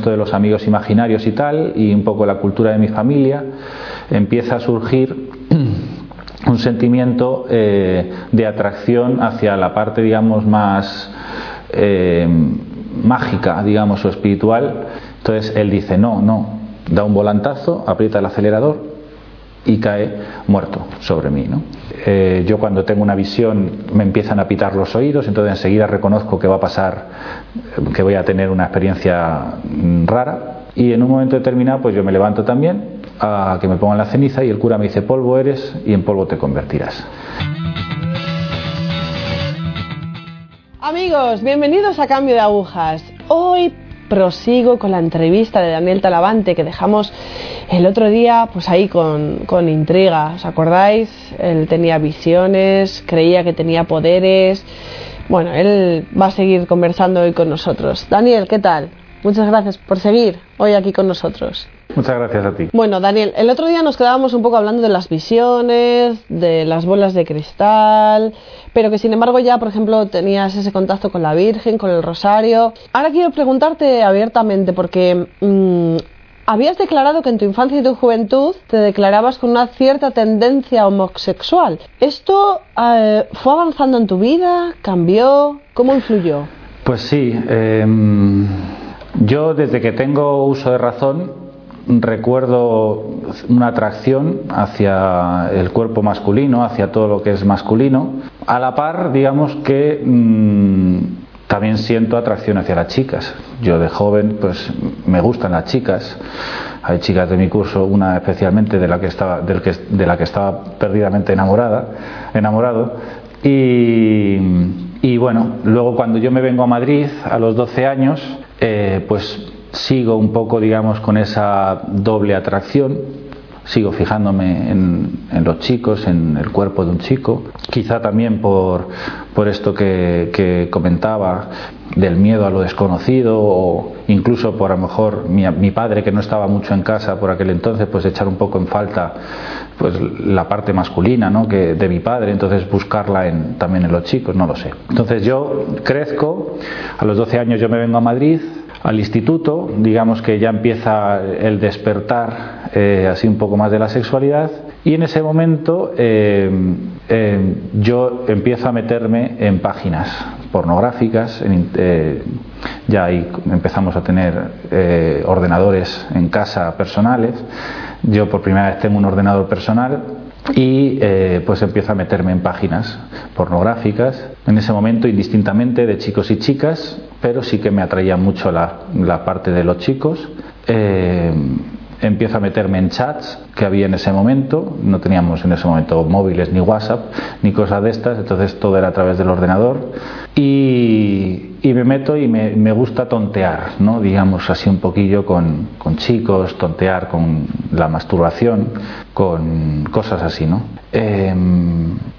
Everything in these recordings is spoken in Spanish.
esto de los amigos imaginarios y tal, y un poco la cultura de mi familia, empieza a surgir un sentimiento eh, de atracción hacia la parte, digamos, más eh, mágica, digamos, o espiritual. Entonces él dice, no, no, da un volantazo, aprieta el acelerador y cae muerto sobre mí. ¿no? Eh, yo cuando tengo una visión me empiezan a pitar los oídos, entonces enseguida reconozco que va a pasar, que voy a tener una experiencia mm, rara y en un momento determinado pues yo me levanto también a que me pongan la ceniza y el cura me dice polvo eres y en polvo te convertirás. Amigos, bienvenidos a Cambio de Agujas. Hoy prosigo con la entrevista de Daniel Talavante que dejamos el otro día, pues ahí con, con intriga. ¿Os acordáis? Él tenía visiones, creía que tenía poderes. Bueno, él va a seguir conversando hoy con nosotros. Daniel, ¿qué tal? Muchas gracias por seguir hoy aquí con nosotros. Muchas gracias a ti. Bueno, Daniel, el otro día nos quedábamos un poco hablando de las visiones, de las bolas de cristal, pero que sin embargo ya, por ejemplo, tenías ese contacto con la Virgen, con el Rosario. Ahora quiero preguntarte abiertamente, porque mm, habías declarado que en tu infancia y tu juventud te declarabas con una cierta tendencia homosexual. ¿Esto eh, fue avanzando en tu vida? ¿Cambió? ¿Cómo influyó? Pues sí. Eh, yo desde que tengo uso de razón recuerdo una atracción hacia el cuerpo masculino, hacia todo lo que es masculino. A la par, digamos que mmm, también siento atracción hacia las chicas. Yo de joven, pues me gustan las chicas. Hay chicas de mi curso, una especialmente de la que estaba, del que, de la que estaba perdidamente enamorada, enamorado. Y, y bueno, luego cuando yo me vengo a Madrid a los 12 años, eh, pues sigo un poco, digamos, con esa doble atracción, sigo fijándome en, en, los chicos, en el cuerpo de un chico, quizá también por, por esto que, que, comentaba del miedo a lo desconocido o incluso por a lo mejor mi, mi, padre que no estaba mucho en casa por aquel entonces, pues echar un poco en falta pues la parte masculina ¿no? que de mi padre, entonces buscarla en, también en los chicos, no lo sé. Entonces yo crezco, a los 12 años yo me vengo a Madrid, al instituto, digamos que ya empieza el despertar eh, así un poco más de la sexualidad. Y en ese momento eh, eh, yo empiezo a meterme en páginas pornográficas, ya ahí empezamos a tener ordenadores en casa personales, yo por primera vez tengo un ordenador personal y pues empiezo a meterme en páginas pornográficas. En ese momento indistintamente de chicos y chicas pero sí que me atraía mucho la, parte de los chicos empiezo a meterme en chats que había en ese momento. No teníamos en ese momento móviles ni whatsapp ni cosas de estas. Entonces todo era a través del ordenador. Y, y me meto y me, me, gusta tontear no digamos así un poquillo con, con chicos tontear con la masturbación con cosas así no eh,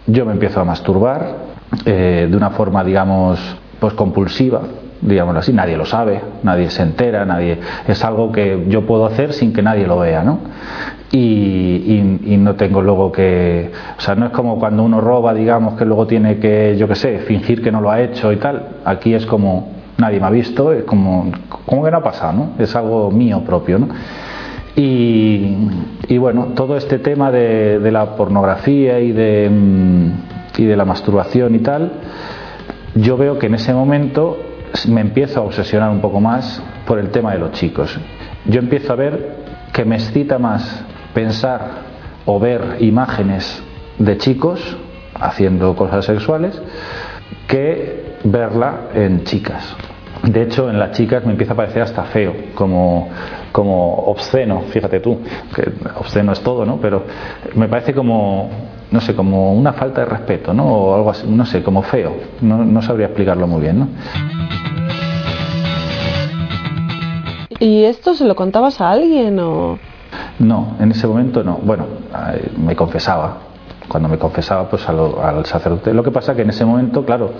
yo me empiezo a masturbar eh, de una forma digamos pues compulsiva digámoslo así, nadie lo sabe, nadie se entera, nadie es algo que yo puedo hacer sin que nadie lo vea, ¿no? Y, y, no tengo luego que, o sea, no es como cuando uno roba, digamos, que luego tiene que, yo qué sé, fingir que no lo ha hecho y tal. Aquí es como nadie me ha visto, es como, como que no ha pasado, ¿no? Es algo mío propio, ¿no? Y, y bueno, todo este tema de, de la pornografía y de, y de la masturbación y tal, yo veo que en ese momento me empiezo a obsesionar un poco más por el tema de los chicos. Yo empiezo a ver que me excita más pensar o ver imágenes de chicos haciendo cosas sexuales que verla en chicas. De hecho, en las chicas me empieza a parecer hasta feo, como, como obsceno, fíjate tú, que obsceno es todo, ¿no? Pero me parece como, no sé, como una falta de respeto, ¿no? O algo así, no sé, como feo, no, no sabría explicarlo muy bien, ¿no? ¿Y esto se lo contabas a alguien o...? No, en ese momento no. Bueno, me confesaba. Cuando me confesaba pues al, al sacerdote. Lo que pasa que en ese momento, claro,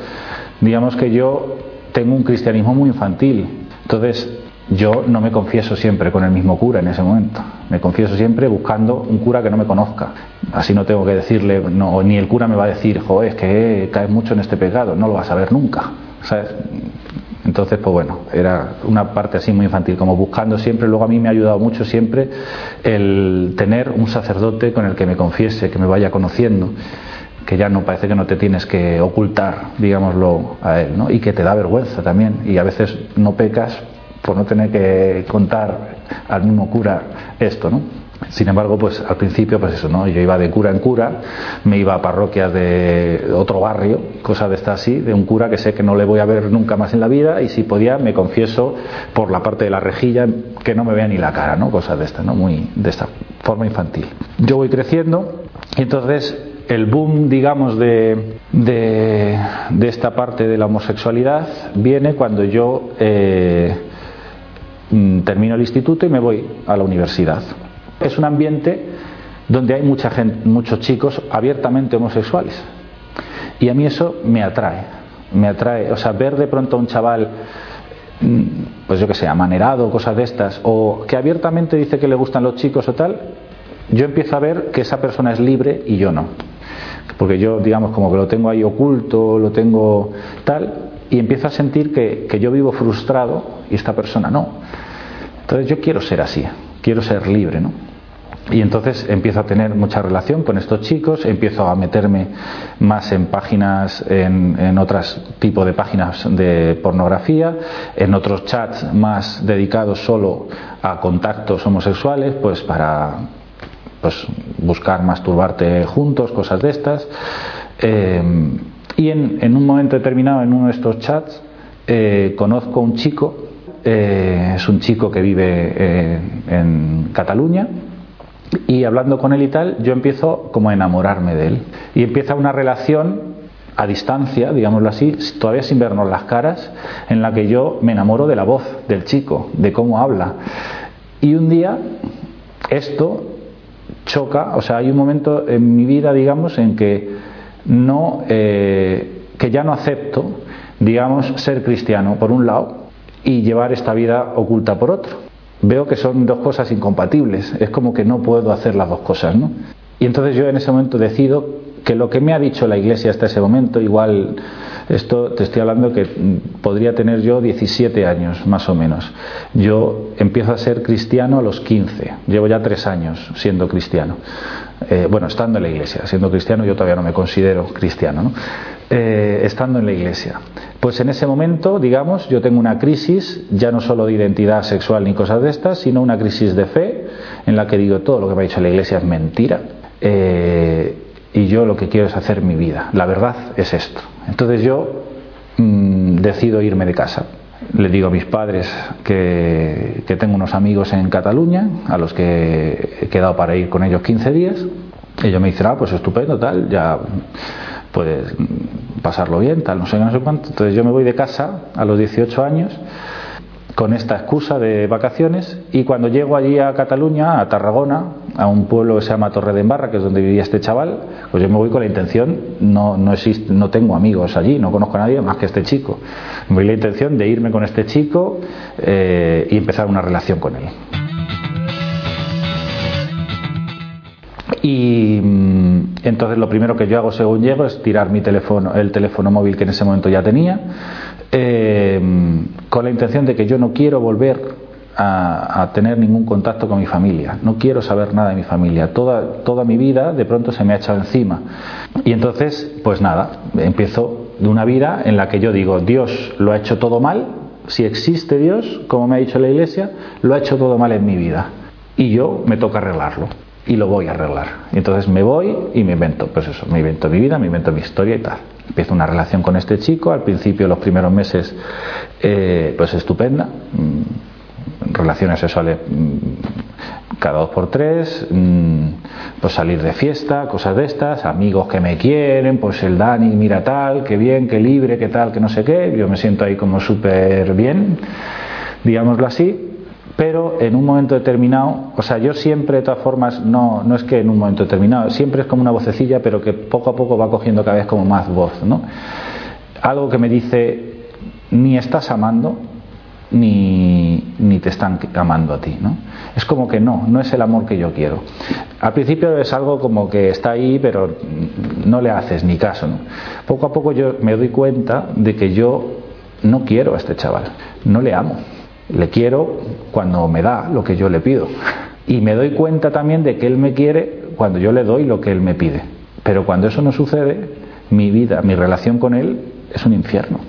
digamos que yo tengo un cristianismo muy infantil. Entonces, yo no me confieso siempre con el mismo cura en ese momento. Me confieso siempre buscando un cura que no me conozca. Así no tengo que decirle, no, ni el cura me va a decir, joder, es que caes mucho en este pecado. No lo vas a ver nunca. Entonces, pues bueno, era una parte así muy infantil, como buscando siempre, luego a mí me ha ayudado mucho siempre el tener un sacerdote con el que me confiese, que me vaya conociendo, que ya no parece que no te tienes que ocultar, digámoslo, a él, ¿no? Y que te da vergüenza también, y a veces no pecas por no tener que contar al mismo cura esto, ¿no? Sin embargo, pues al principio, pues eso, ¿no? Yo iba de cura en cura, me iba a parroquias de otro barrio, cosas de esta así, de un cura que sé que no le voy a ver nunca más en la vida y si podía me confieso por la parte de la rejilla que no me vea ni la cara, ¿no? Cosas de esta, ¿no? Muy de esta forma infantil. Yo voy creciendo y entonces el boom, digamos, de, de, esta parte de la homosexualidad viene cuando yo eh, mm, termino el instituto y me voy a la universidad es un ambiente donde hay mucha gente, muchos chicos abiertamente homosexuales. Y a mí eso me atrae, me atrae, o sea, ver de pronto a un chaval, mm, pues yo que sé, amanerado, cosas de estas, o que abiertamente dice que le gustan los chicos o tal, yo empiezo a ver que esa persona es libre y yo no. Porque yo, digamos, como que lo tengo ahí oculto, lo tengo tal, y empiezo a sentir que, que yo vivo frustrado y esta persona no. Entonces yo quiero ser así, quiero ser libre, ¿no? Y entonces empiezo a tener mucha relación con estos chicos, empiezo a meterme más en páginas, en, en otros tipos de páginas de pornografía, en otros chats más dedicados solo a contactos homosexuales, pues para pues, buscar masturbarte juntos, cosas de estas. Eh, y en, un momento determinado, en uno de estos chats, eh, conozco un chico, eh, es un chico que vive en Cataluña, y hablando con él y tal, yo empiezo como a enamorarme de él. Y empieza una relación a distancia, digámoslo así, todavía sin vernos las caras, en la que yo me enamoro de la voz del chico, de cómo habla. Y un día esto choca, o sea, hay un momento en mi vida, digamos, en que no, eh, que ya no acepto, digamos, ser cristiano por un lado y llevar esta vida oculta por otro veo que son dos cosas incompatibles. Es como que no puedo hacer las dos cosas, ¿no? Y entonces yo en ese momento decido que lo que me ha dicho la Iglesia hasta ese momento, igual esto te estoy hablando que podría tener yo 17 años más o menos. Yo empiezo a ser cristiano a los 15, llevo ya tres años siendo cristiano. Eh, bueno, estando en la Iglesia, siendo cristiano yo todavía no me considero cristiano, ¿no? Eh, estando en la Iglesia. Pues en ese momento, digamos, yo tengo una crisis, ya no solo de identidad sexual ni cosas de estas, sino una crisis de fe en la que digo todo lo que me ha dicho la Iglesia es mentira. Eh, y yo lo que quiero es hacer mi vida. La verdad es esto. Entonces yo mm, decido irme de casa. Le digo a mis padres que, que, tengo unos amigos en Cataluña a los que he quedado para ir con ellos 15 días. Ellos me dicen, ah, pues estupendo, tal, ya puedes pasarlo bien, tal, no sé, no sé cuánto. Entonces yo me voy de casa a los 18 años con esta excusa de vacaciones y cuando llego allí a Cataluña, a Tarragona, a un pueblo que se llama Torre de Embarra, que es donde vivía este chaval, pues yo me voy con la intención, no, no, existe, no tengo amigos allí, no conozco a nadie más que este chico. Me voy la intención de irme con este chico eh, y empezar una relación con él. Y mm, entonces lo primero que yo hago según llego es tirar mi teléfono, el teléfono móvil que en ese momento ya tenía, eh, con la intención de que yo no quiero volver a, tener ningún contacto con mi familia, no quiero saber nada de mi familia, toda, toda mi vida de pronto se me ha echado encima. Y entonces, pues nada, empiezo una vida en la que yo digo, Dios lo ha hecho todo mal, si existe Dios, como me ha dicho la Iglesia, lo ha hecho todo mal en mi vida. Y yo me toca arreglarlo y lo voy a arreglar. Entonces me voy y me invento, pues eso, me invento mi vida, me invento mi historia y tal. Empiezo una relación con este chico, al principio, los primeros meses, eh, pues estupenda, mm, relaciones sexuales mm, cada dos por tres, mm, pues salir de fiesta, cosas de estas, amigos que me quieren, pues el Dani, mira tal, qué bien, qué libre, qué tal, que no sé qué, yo me siento ahí como súper bien, digámoslo así, pero en un momento determinado, o sea, yo siempre de todas formas, no, no es que en un momento determinado, siempre es como una vocecilla, pero que poco a poco va cogiendo cada vez como más voz, ¿no? Algo que me dice, ni estás amando, ni, ni te están amando a ti, ¿no? Es como que no, no es el amor que yo quiero. Al principio es algo como que está ahí, pero no le haces ni caso, ¿no? Poco a poco yo me doy cuenta de que yo no quiero a este chaval, no le amo, le quiero cuando me da lo que yo le pido. Y me doy cuenta también de que él me quiere cuando yo le doy lo que él me pide. Pero cuando eso no sucede, mi vida, mi relación con él es un infierno.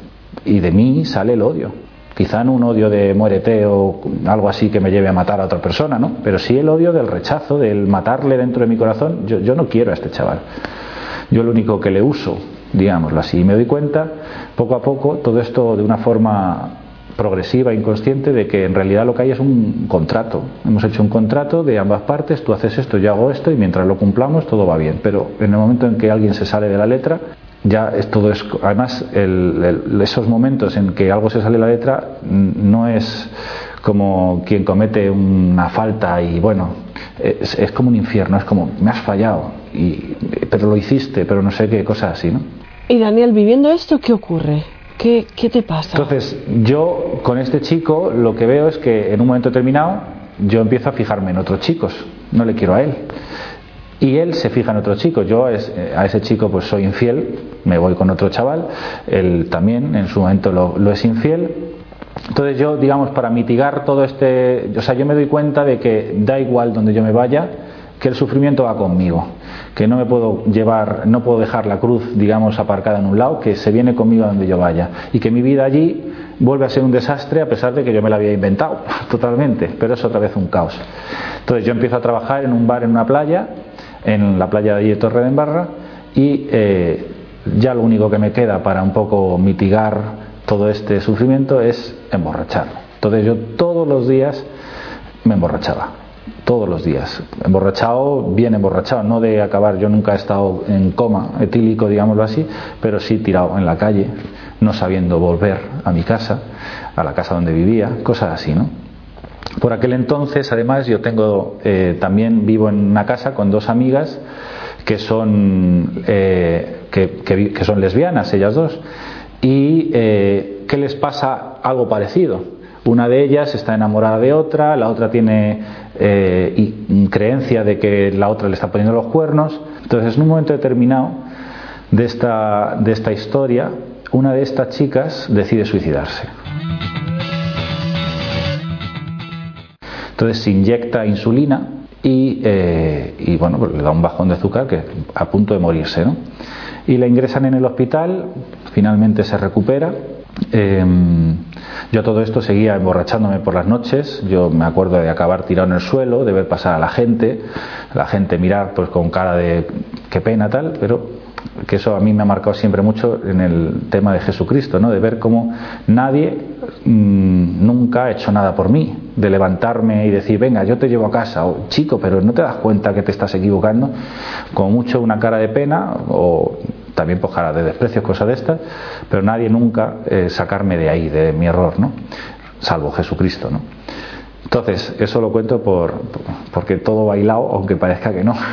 Y de mí sale el odio. Quizá no un odio de muérete o algo así que me lleve a matar a otra persona, ¿no? Pero sí el odio del rechazo, del matarle dentro de mi corazón. Yo, yo no quiero a este chaval. Yo lo único que le uso, digámoslo así, y me doy cuenta poco a poco, todo esto de una forma progresiva, inconsciente, de que en realidad lo que hay es un contrato. Hemos hecho un contrato de ambas partes, tú haces esto, yo hago esto, y mientras lo cumplamos todo va bien. Pero en el momento en que alguien se sale de la letra, ya es todo es además esos momentos en que algo se sale de la letra no es como quien comete una falta y bueno es, es como un infierno es como me has fallado y, pero lo hiciste pero no sé qué cosas así no y Daniel viviendo esto qué ocurre ¿Qué, ¿Qué, te pasa? Entonces, yo con este chico lo que veo es que en un momento determinado yo empiezo a fijarme en otros chicos, no le quiero a él. Y él se fija en otro chico. Yo eh, a ese chico pues soy infiel, me voy con otro chaval, él también en su momento lo, lo es infiel. Entonces yo, digamos, para mitigar todo este... O sea, yo me doy cuenta de que da igual donde yo me vaya, que el sufrimiento va conmigo que no me puedo llevar, no puedo dejar la cruz, digamos, aparcada en un lado, que se viene conmigo a donde yo vaya. Y que mi vida allí vuelve a ser un desastre a pesar de que yo me la había inventado totalmente, pero es otra vez un caos. Entonces yo empiezo a trabajar en un bar en una playa, en la playa de allí de Torre de Embarra, y eh, ya lo único que me queda para un poco mitigar todo este sufrimiento es emborracharme. Entonces yo todos los días me emborrachaba todos los días. Emborrachado, bien emborrachado, no de acabar. Yo nunca he estado en coma etílico, digámoslo así, pero sí tirado en la calle, no sabiendo volver a mi casa, a la casa donde vivía, cosas así, ¿no? Por aquel entonces, además, yo tengo eh, también vivo en una casa con dos amigas que son eh, que, son lesbianas, ellas dos, y eh, ¿qué les pasa algo parecido? Una de ellas está enamorada de otra, la otra tiene eh, creencia de que la otra le está poniendo los cuernos. Entonces, en un momento determinado de esta, de esta historia, una de estas chicas decide suicidarse. Entonces se inyecta insulina y, eh, bueno, pues le da un bajón de azúcar que a punto de morirse. ¿no? Y la ingresan en el hospital, finalmente se recupera. Eh, yo todo esto seguía emborrachándome por las noches, yo me acuerdo de acabar tirado en el suelo, de ver pasar a la gente, la gente mirar pues con cara de qué pena tal, pero que eso a mí me ha marcado siempre mucho en el tema de Jesucristo, ¿no? de ver cómo nadie mmm, nunca ha hecho nada por mí, de levantarme y decir, venga, yo te llevo a casa, o chico, pero no te das cuenta que te estás equivocando, con mucho una cara de pena o también cara de desprecio, cosas de estas, pero nadie nunca eh, sacarme de ahí, de mi error, ¿no? salvo Jesucristo. ¿no? Entonces, eso lo cuento por, porque todo bailado, aunque parezca que no.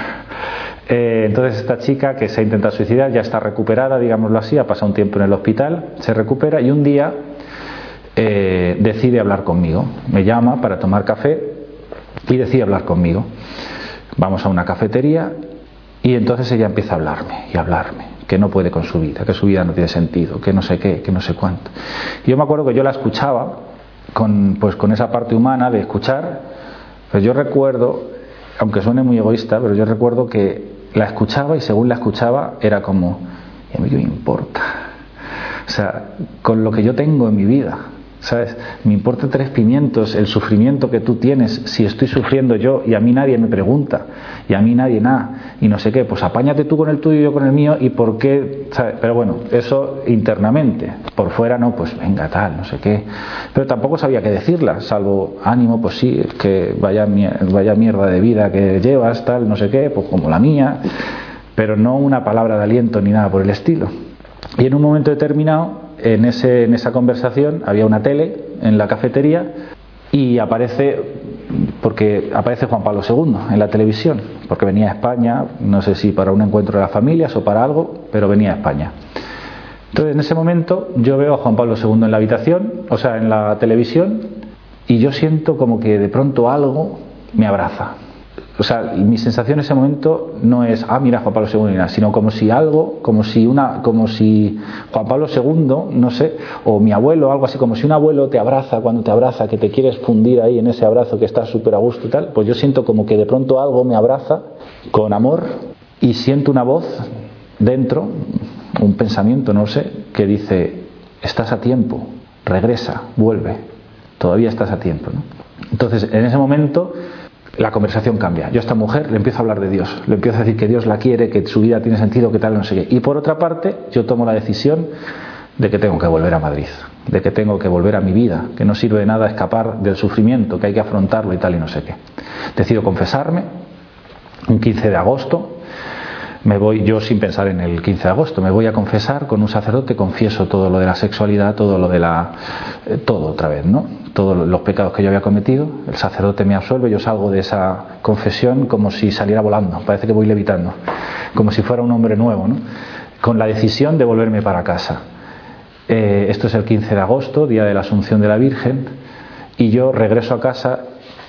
Eh, entonces esta chica que se ha intentado suicidar ya está recuperada, digámoslo así, ha pasado un tiempo en el hospital, se recupera y un día eh, decide hablar conmigo. Me llama para tomar café y decide hablar conmigo. Vamos a una cafetería y entonces ella empieza a hablarme y hablarme, que no puede con su vida, que su vida no tiene sentido, que no sé qué, que no sé cuánto. Y yo me acuerdo que yo la escuchaba con, pues, con esa parte humana de escuchar, pues yo recuerdo, aunque suene muy egoísta, pero yo recuerdo que la escuchaba y según la escuchaba era como, ¿y a mí qué me importa? O sea, con lo que yo tengo en mi vida, ¿sabes? Me importa tres pimientos el sufrimiento que tú tienes si estoy sufriendo yo y a mí nadie me pregunta y a mí nadie nada y no sé qué, pues apáñate tú con el tuyo y yo con el mío y por qué. Pero bueno, eso internamente, por fuera no, pues venga tal, no sé qué. Pero tampoco sabía qué decirla, salvo ánimo, pues sí, que vaya, vaya mierda de vida que llevas, tal, no sé qué, pues como la mía, pero no una palabra de aliento ni nada por el estilo. Y en un momento determinado en, ese, en esa conversación había una tele en la cafetería y aparece porque aparece Juan Pablo II en la televisión, porque venía a España, no sé si para un encuentro de las familias o para algo, pero venía a España. Entonces, en ese momento, yo veo a Juan Pablo II en la habitación, o sea, en la televisión, y yo siento como que de pronto algo me abraza. O sea, mi sensación en ese momento no es, ah, mira Juan Pablo II, sino como si algo, como si una, como si Juan Pablo II, no sé, o mi abuelo, algo así, como si un abuelo te abraza, cuando te abraza, que te quieres fundir ahí en ese abrazo que estás súper a gusto y tal, pues yo siento como que de pronto algo me abraza con amor y siento una voz dentro, un pensamiento, no sé, que dice, estás a tiempo, regresa, vuelve, todavía estás a tiempo. Entonces, en ese momento la conversación cambia. Yo a esta mujer le empiezo a hablar de Dios, le empiezo a decir que Dios la quiere, que su vida tiene sentido, que tal, no sé qué. Y por otra parte, yo tomo la decisión de que tengo que volver a Madrid, de que tengo que volver a mi vida, que no sirve de nada escapar del sufrimiento, que hay que afrontarlo y tal y no sé qué. Decido confesarme un 15 de agosto, me voy yo sin pensar en el 15 de agosto, me voy a confesar con un sacerdote, confieso todo lo de la sexualidad, todo lo de la eh, todo otra vez, ¿no? Todos los pecados que yo había cometido, el sacerdote me absuelve, yo salgo de esa confesión como si saliera volando, parece que voy levitando, como si fuera un hombre nuevo, ¿no? Con la decisión de volverme para casa. Eh, esto es el 15 de agosto, día de la Asunción de la Virgen, y yo regreso a casa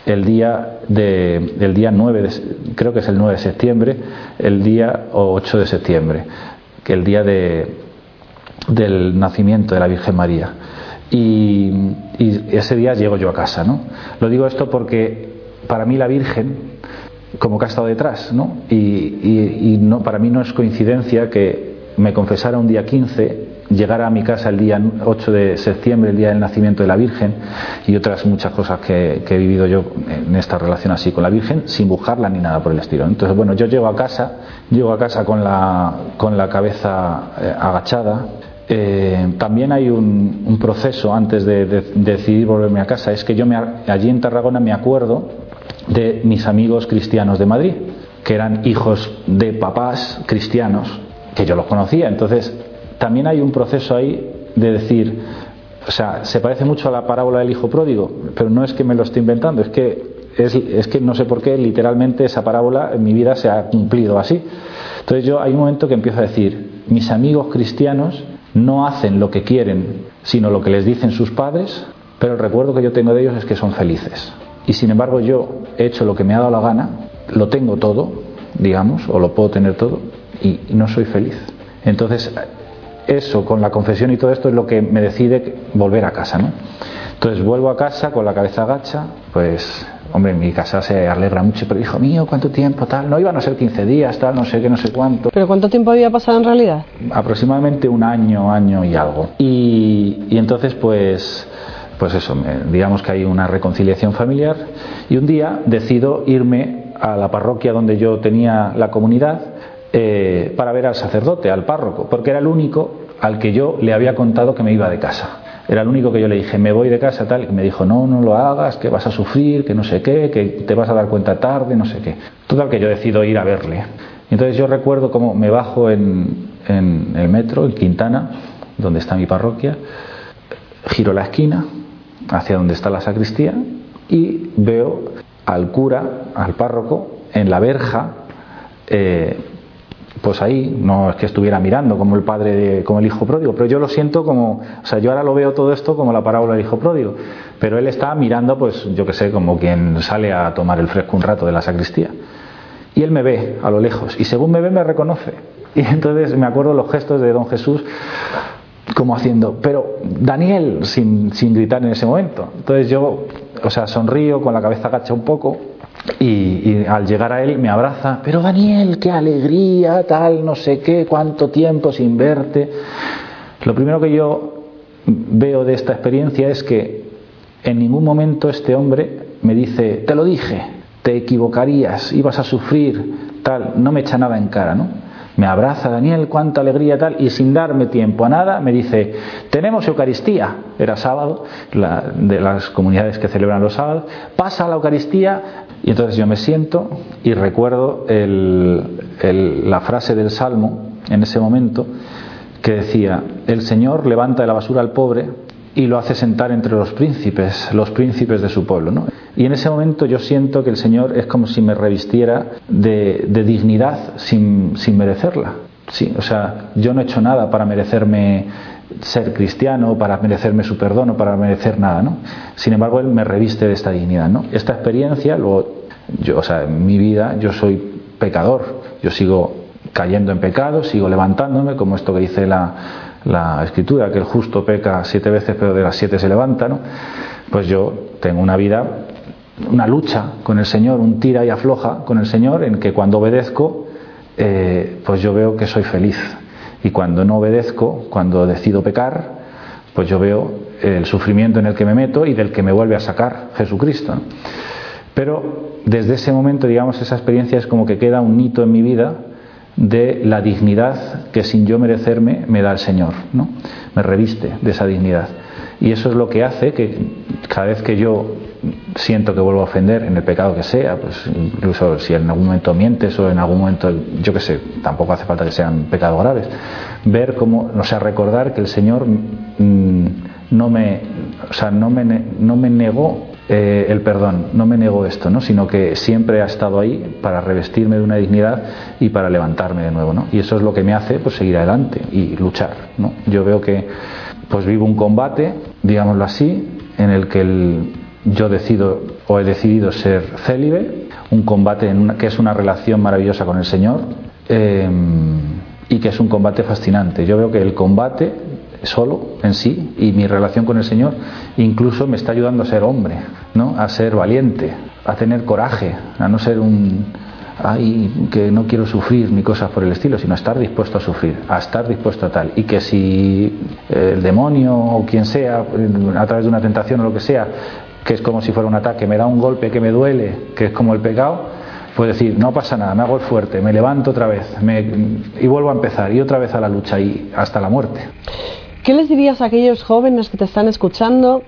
el día, de, el día 9, de, creo que es el 9 de septiembre, el día 8 de septiembre, que el día de, del nacimiento de la Virgen María. Y, ese día llego yo a casa, ¿no? Lo digo esto porque para mí la Virgen, como que ha estado detrás, ¿no? Y, y, y no, para mí no es coincidencia que me confesara un día 15 llegar a mi casa el día 8 de septiembre, el día del nacimiento de la Virgen, y otras muchas cosas que, he vivido yo en esta relación así con la Virgen, sin buscarla ni nada por el estilo. Entonces, bueno, yo llego a casa, llego a casa con la, con la cabeza eh, agachada. Eh, también hay un, proceso antes de, decidir volverme a casa, es que yo me, allí en Tarragona me acuerdo de mis amigos cristianos de Madrid, que eran hijos de papás cristianos, que yo los conocía. Entonces, también hay un proceso ahí de decir, o sea, se parece mucho a la parábola del hijo pródigo, pero no es que me lo esté inventando, es que, es, que no sé por qué literalmente esa parábola en mi vida se ha cumplido así. Entonces yo hay un momento que empiezo a decir, mis amigos cristianos no hacen lo que quieren, sino lo que les dicen sus padres, pero el recuerdo que yo tengo de ellos es que son felices. Y sin embargo yo he hecho lo que me ha dado la gana, lo tengo todo, digamos, o lo puedo tener todo, y no soy feliz. Entonces eso, con la confesión y todo esto, es lo que me decide volver a casa, ¿no? Entonces vuelvo a casa con la cabeza agacha, pues, hombre, en mi casa se alegra mucho, pero hijo mío, ¿cuánto tiempo tal? No iban a ser 15 días, tal, no sé qué, no sé cuánto. ¿Pero cuánto tiempo había pasado en realidad? Aproximadamente un año, año y algo. Y, y entonces, pues, pues eso, digamos que hay una reconciliación familiar y un día decido irme a la parroquia donde yo tenía la comunidad eh, para ver al sacerdote, al párroco, porque era el único al que yo le había contado que me iba de casa. Era el único que yo le dije, me voy de casa tal, y me dijo, no, no lo hagas, que vas a sufrir, que no sé qué, que te vas a dar cuenta tarde, no sé qué. Total que yo decido ir a verle. Entonces yo recuerdo cómo me bajo en, en el metro, en Quintana, donde está mi parroquia, giro la esquina hacia donde está la sacristía y veo al cura, al párroco, en la verja, eh, pues ahí no es que estuviera mirando como el padre de, como el hijo pródigo pero yo lo siento como o sea yo ahora lo veo todo esto como la parábola del hijo pródigo pero él está mirando pues yo que sé como quien sale a tomar el fresco un rato de la sacristía y él me ve a lo lejos y según me ve me reconoce y entonces me acuerdo los gestos de don Jesús como haciendo pero Daniel sin, sin gritar en ese momento entonces yo o sea sonrío con la cabeza agacha un poco y, y, al llegar a él me abraza, pero Daniel, qué alegría, tal, no sé qué, cuánto tiempo sin verte. Lo primero que yo veo de esta experiencia es que en ningún momento este hombre me dice, te lo dije, te equivocarías, ibas a sufrir, tal, no me echa nada en cara, ¿no? Me abraza Daniel, cuánta alegría tal, y sin darme tiempo a nada me dice, tenemos Eucaristía, era sábado, la, de las comunidades que celebran los sábados, pasa a la Eucaristía, y entonces yo me siento y recuerdo el, la frase del Salmo en ese momento que decía, el Señor levanta de la basura al pobre y lo hace sentar entre los príncipes, los príncipes de su pueblo. ¿no? Y en ese momento yo siento que el Señor es como si me revistiera de, de dignidad sin, sin merecerla. Sí, o sea, yo no he hecho nada para merecerme ser cristiano, para merecerme su perdón o para merecer nada, ¿no? Sin embargo, él me reviste de esta dignidad, ¿no? Esta experiencia, luego yo, o sea, en mi vida yo soy pecador, yo sigo cayendo en pecado, sigo levantándome, como esto que dice la, la escritura, que el justo peca siete veces, pero de las siete se levanta, ¿no? Pues yo tengo una vida, una lucha con el Señor, un tira y afloja con el Señor, en que cuando obedezco, eh, pues yo veo que soy feliz. Y cuando no obedezco, cuando decido pecar, pues yo veo el sufrimiento en el que me meto y del que me vuelve a sacar Jesucristo. Pero desde ese momento, digamos, esa experiencia es como que queda un hito en mi vida de la dignidad que sin yo merecerme me da el Señor, ¿no? Me reviste de esa dignidad. Y eso es lo que hace que cada vez que yo siento que vuelvo a ofender en el pecado que sea, pues incluso si en algún momento mientes o en algún momento, yo qué sé, tampoco hace falta que sean pecados graves, ver cómo, o sea, recordar que el Señor mm, no me, o sea, no me, no me negó eh, el perdón, no me negó esto, ¿no? sino que siempre ha estado ahí para revestirme de una dignidad y para levantarme de nuevo. ¿no? Y eso es lo que me hace pues, seguir adelante y luchar. ¿no? Yo veo que pues vivo un combate, digámoslo así, en el que el, yo decido o he decidido ser célibe, un combate en una, que es una relación maravillosa con el Señor eh, y que es un combate fascinante. Yo veo que el combate solo en sí y mi relación con el Señor incluso me está ayudando a ser hombre, ¿no? a ser valiente, a tener coraje, a no ser un ay, que no quiero sufrir ni cosas por el estilo, sino estar dispuesto a sufrir, a estar dispuesto a tal. Y que si el demonio o quien sea, a través de una tentación o lo que sea, que es como si fuera un ataque, me da un golpe que me duele, que es como el pecado, pues decir, no pasa nada, me hago el fuerte, me levanto otra vez me, y vuelvo a empezar y otra vez a la lucha y hasta la muerte. ¿Qué les dirías a aquellos jóvenes que te están escuchando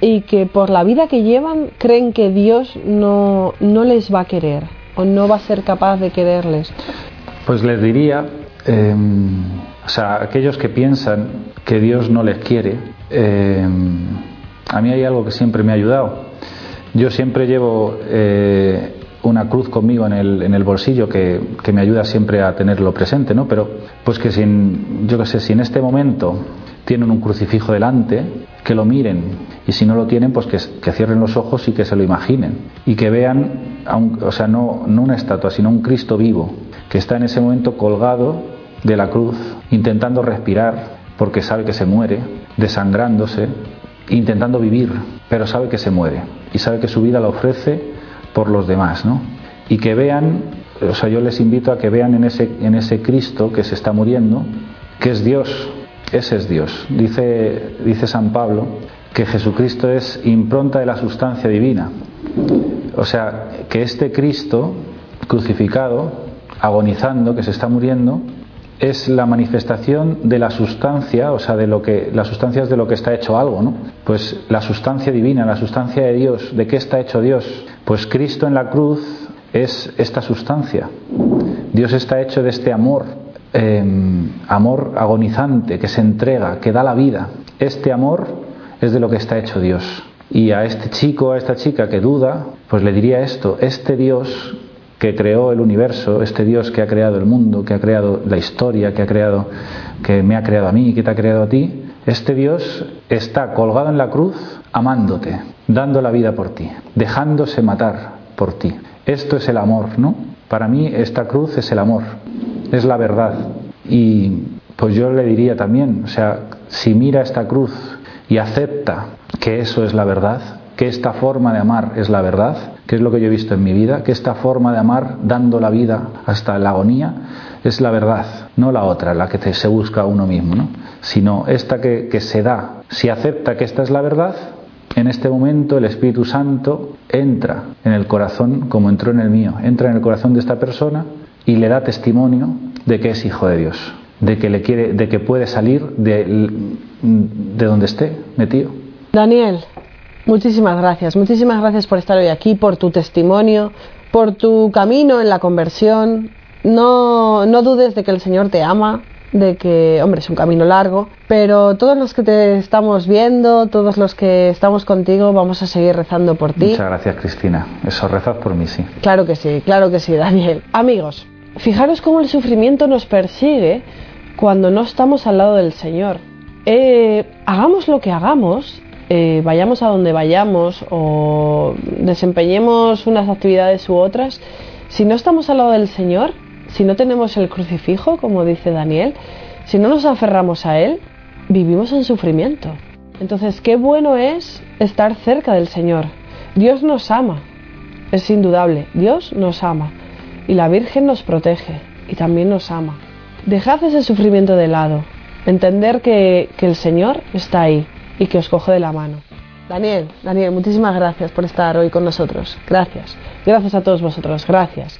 y que por la vida que llevan creen que Dios no, no les va a querer o no va a ser capaz de quererles? Pues les diría, eh, o sea, aquellos que piensan que Dios no les quiere, eh, a mí hay algo que siempre me ha ayudado. Yo siempre llevo eh, una cruz conmigo en el, en el bolsillo que, que, me ayuda siempre a tenerlo presente, ¿no? Pero, pues que sin, yo qué sé, si en este momento tienen un crucifijo delante, que lo miren. Y si no lo tienen, pues que, cierren los ojos y que se lo imaginen. Y que vean, un, o sea, no, una estatua, sino un Cristo vivo, que está en ese momento colgado de la cruz, intentando respirar, porque sabe que se muere, desangrándose, intentando vivir, pero sabe que se muere y sabe que su vida la ofrece por los demás, ¿no? Y que vean, o sea, yo les invito a que vean en ese Cristo que se está muriendo, que es Dios, ese es Dios. Dice, dice San Pablo que Jesucristo es impronta de la sustancia divina. O sea, que este Cristo crucificado, agonizando, que se está muriendo, es la manifestación de la sustancia, o sea, de lo que la sustancia es de lo que está hecho algo, ¿no? Pues la sustancia divina, la sustancia de Dios, ¿de qué está hecho Dios? Pues Cristo en la cruz es esta sustancia. Dios está hecho de este amor, eh, amor agonizante que se entrega, que da la vida. Este amor es de lo que está hecho Dios. Y a este chico, a esta chica que duda, pues le diría esto, este Dios que creó el universo, este Dios que ha creado el mundo, que ha creado la historia, que ha creado, que me ha creado a mí, que te ha creado a ti, este Dios está colgado en la cruz amándote, dando la vida por ti, dejándose matar por ti. Esto es el amor, ¿no? Para mí esta cruz es el amor, es la verdad. Y pues yo le diría también, o sea, si mira esta cruz y acepta que eso es la verdad, que esta forma de amar es la verdad, que es lo que yo he visto en mi vida, que esta forma de amar dando la vida hasta la agonía es la verdad, no la otra, la que se busca uno mismo, ¿no? sino esta que, que se da. Si acepta que esta es la verdad, en este momento el Espíritu Santo entra en el corazón como entró en el mío, entra en el corazón de esta persona y le da testimonio de que es hijo de Dios, de que le quiere, de que puede salir de, de donde esté metido. Daniel, muchísimas gracias, muchísimas gracias por estar hoy aquí, por tu testimonio, por tu camino en la conversión. No, no dudes de que el Señor te ama, de que, hombre, es un camino largo, pero todos los que te estamos viendo, todos los que estamos contigo, vamos a seguir rezando por ti. Muchas gracias, Cristina. Eso rezas por mí, sí. Claro que sí, claro que sí, Daniel. Amigos, fijaros cómo el sufrimiento nos persigue cuando no estamos al lado del Señor. Eh, hagamos lo que hagamos, eh, vayamos a donde vayamos o desempeñemos unas actividades u otras, si no estamos al lado del Señor, si no tenemos el crucifijo, como dice Daniel, si no nos aferramos a Él, vivimos en sufrimiento. Entonces, qué bueno es estar cerca del Señor. Dios nos ama, es indudable, Dios nos ama y la Virgen nos protege y también nos ama. Dejad ese sufrimiento de lado, entender que, que el Señor está ahí y que os coge de la mano. Daniel, Daniel, muchísimas gracias por estar hoy con nosotros. Gracias. Gracias a todos vosotros. Gracias.